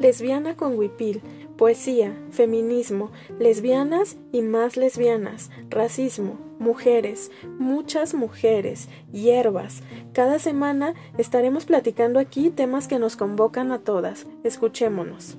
Lesbiana con Huipil, poesía, feminismo, lesbianas y más lesbianas, racismo, mujeres, muchas mujeres, hierbas. Cada semana estaremos platicando aquí temas que nos convocan a todas. Escuchémonos.